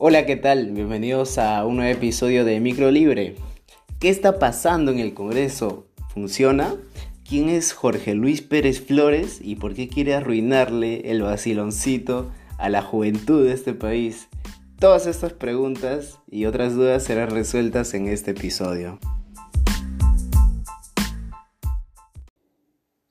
Hola, ¿qué tal? Bienvenidos a un nuevo episodio de Micro Libre. ¿Qué está pasando en el Congreso? ¿Funciona? ¿Quién es Jorge Luis Pérez Flores y por qué quiere arruinarle el vaciloncito a la juventud de este país? Todas estas preguntas y otras dudas serán resueltas en este episodio.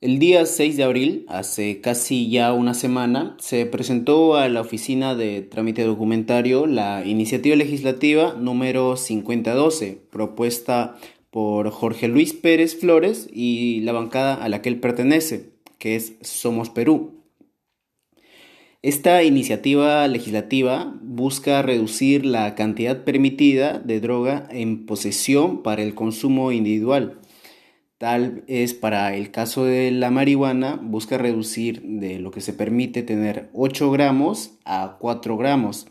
El día 6 de abril, hace casi ya una semana, se presentó a la Oficina de Trámite Documentario la iniciativa legislativa número 5012, propuesta por Jorge Luis Pérez Flores y la bancada a la que él pertenece, que es Somos Perú. Esta iniciativa legislativa busca reducir la cantidad permitida de droga en posesión para el consumo individual Tal es para el caso de la marihuana, busca reducir de lo que se permite tener 8 gramos a 4 gramos,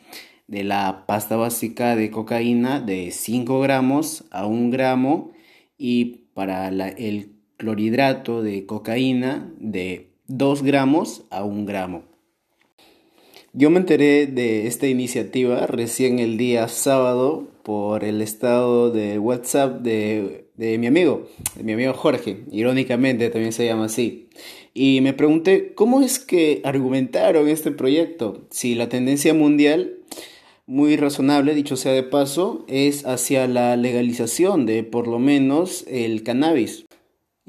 de la pasta básica de cocaína de 5 gramos a 1 gramo y para el clorhidrato de cocaína de 2 gramos a 1 gramo. Yo me enteré de esta iniciativa recién el día sábado por el estado de WhatsApp de de mi amigo, de mi amigo Jorge, irónicamente también se llama así. Y me pregunté, ¿cómo es que argumentaron este proyecto? Si la tendencia mundial, muy razonable, dicho sea de paso, es hacia la legalización de por lo menos el cannabis.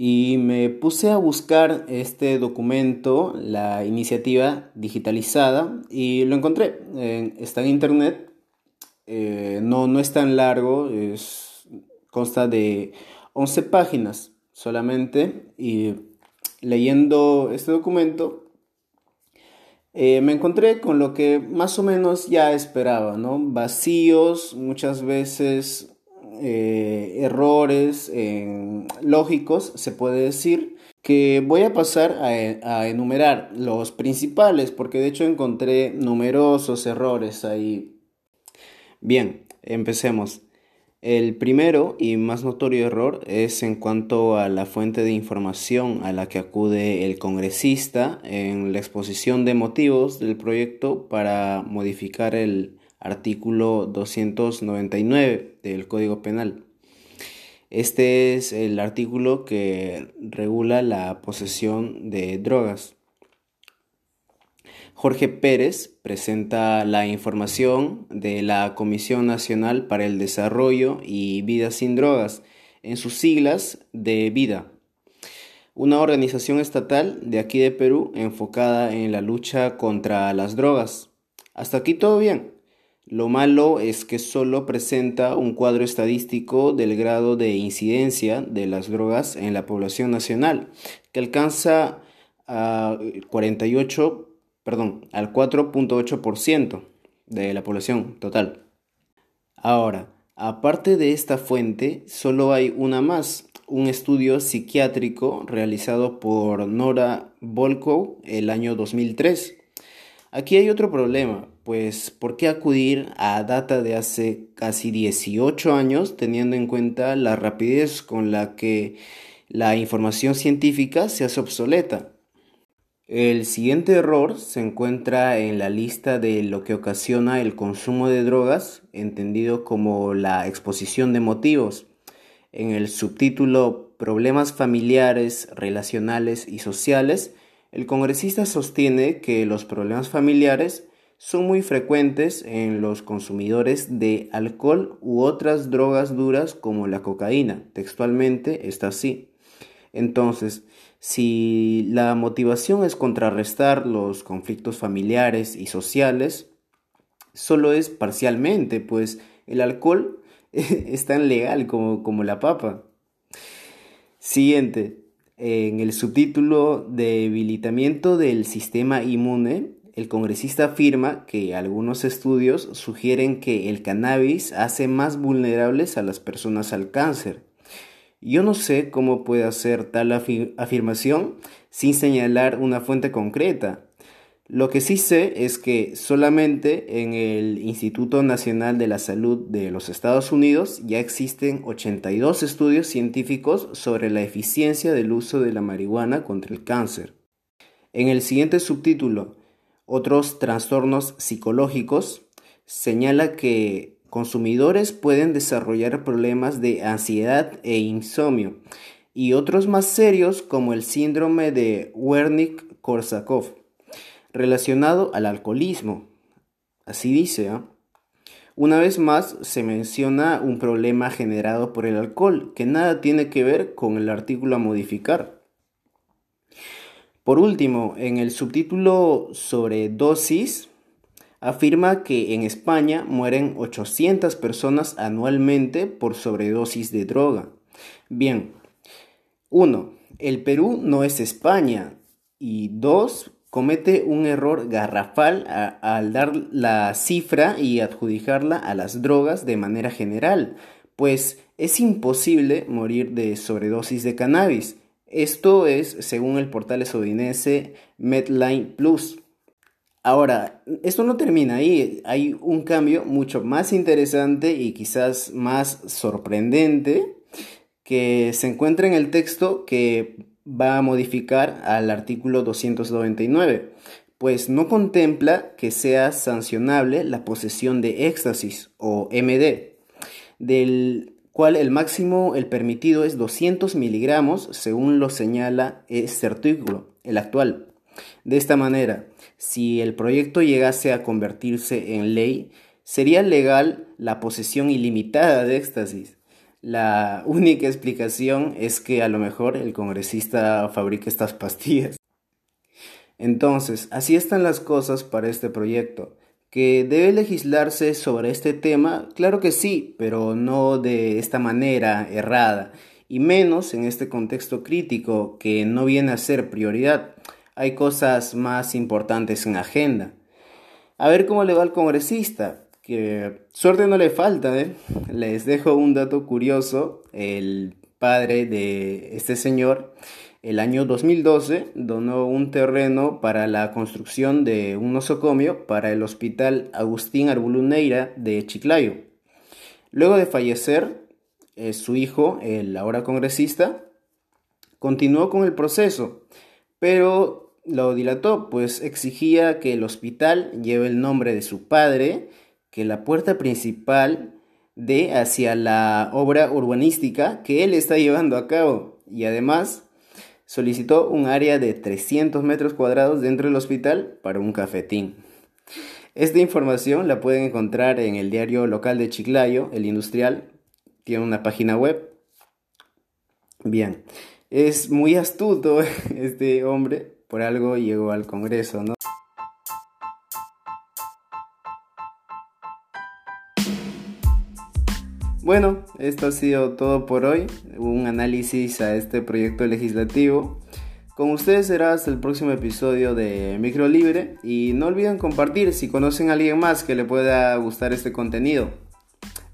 Y me puse a buscar este documento, la iniciativa digitalizada, y lo encontré. está en internet. Eh, no, no es tan largo, es consta de 11 páginas solamente y leyendo este documento eh, me encontré con lo que más o menos ya esperaba, ¿no? Vacíos, muchas veces eh, errores lógicos, se puede decir, que voy a pasar a, a, enumerar los principales, porque de hecho encontré numerosos errores ahí. Bien, empecemos. El primero y más notorio error es en cuanto a la fuente de información a la que acude el congresista en la exposición de motivos del proyecto para modificar el artículo 299 del Código Penal. Este es el artículo que regula la posesión de drogas. Jorge Pérez presenta la información de la Comisión Nacional para el Desarrollo y Vida sin Drogas, en sus siglas de VIDA, una organización estatal de aquí de Perú enfocada en la lucha contra las drogas. Hasta aquí todo bien. Lo malo es que solo presenta un cuadro estadístico del grado de incidencia de las drogas en la población nacional, que alcanza a 48 perdón, al 4.8% de la población total. Ahora, aparte de esta fuente, solo hay una más, un estudio psiquiátrico realizado por Nora Volkow el año 2003. Aquí hay otro problema, pues ¿por qué acudir a data de hace casi 18 años teniendo en cuenta la rapidez con la que la información científica se hace obsoleta? El siguiente error se encuentra en la lista de lo que ocasiona el consumo de drogas, entendido como la exposición de motivos. En el subtítulo Problemas familiares, relacionales y sociales, el congresista sostiene que los problemas familiares son muy frecuentes en los consumidores de alcohol u otras drogas duras como la cocaína. Textualmente está así. Entonces, si la motivación es contrarrestar los conflictos familiares y sociales, solo es parcialmente, pues el alcohol es tan legal como, como la papa. Siguiente, en el subtítulo Debilitamiento del sistema inmune, el congresista afirma que algunos estudios sugieren que el cannabis hace más vulnerables a las personas al cáncer. Yo no sé cómo puede hacer tal afirmación sin señalar una fuente concreta. Lo que sí sé es que solamente en el Instituto Nacional de la Salud de los Estados Unidos ya existen 82 estudios científicos sobre la eficiencia del uso de la marihuana contra el cáncer. En el siguiente subtítulo, otros trastornos psicológicos, señala que consumidores pueden desarrollar problemas de ansiedad e insomnio y otros más serios como el síndrome de Wernicke-Korsakoff relacionado al alcoholismo. Así dice. ¿ah? Una vez más se menciona un problema generado por el alcohol que nada tiene que ver con el artículo a modificar. Por último, en el subtítulo sobre dosis, afirma que en España mueren 800 personas anualmente por sobredosis de droga. Bien, 1. El Perú no es España. Y 2 comete un error garrafal al dar la cifra y adjudicarla a las drogas de manera general, pues es imposible morir de sobredosis de cannabis. Esto es según el portal estadounidense Medline Plus. Ahora, esto no termina ahí, hay un cambio mucho más interesante y quizás más sorprendente que se encuentra en el texto que va a modificar al artículo 299, pues no contempla que sea sancionable la posesión de éxtasis o MD, del cual el máximo, el permitido es 200 miligramos, según lo señala este artículo, el actual. De esta manera, si el proyecto llegase a convertirse en ley, sería legal la posesión ilimitada de éxtasis, la única explicación es que a lo mejor el congresista fabrica estas pastillas. Entonces, así están las cosas para este proyecto. ¿Que debe legislarse sobre este tema? Claro que sí, pero no de esta manera errada, y menos en este contexto crítico que no viene a ser prioridad. Hay cosas más importantes en agenda. A ver cómo le va al congresista que suerte no le falta, ¿eh? Les dejo un dato curioso. El padre de este señor, el año 2012, donó un terreno para la construcción de un nosocomio para el hospital Agustín Arbuluneira de Chiclayo. Luego de fallecer, eh, su hijo, el ahora congresista, continuó con el proceso, pero lo dilató, pues exigía que el hospital lleve el nombre de su padre que la puerta principal dé hacia la obra urbanística que él está llevando a cabo y además solicitó un área de 300 metros cuadrados dentro del hospital para un cafetín. Esta información la pueden encontrar en el diario local de Chiclayo, el industrial, tiene una página web. Bien, es muy astuto este hombre, por algo llegó al Congreso, ¿no? Bueno, esto ha sido todo por hoy, un análisis a este proyecto legislativo. Con ustedes será hasta el próximo episodio de Micro Libre y no olviden compartir si conocen a alguien más que le pueda gustar este contenido.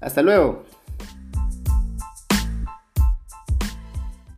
Hasta luego.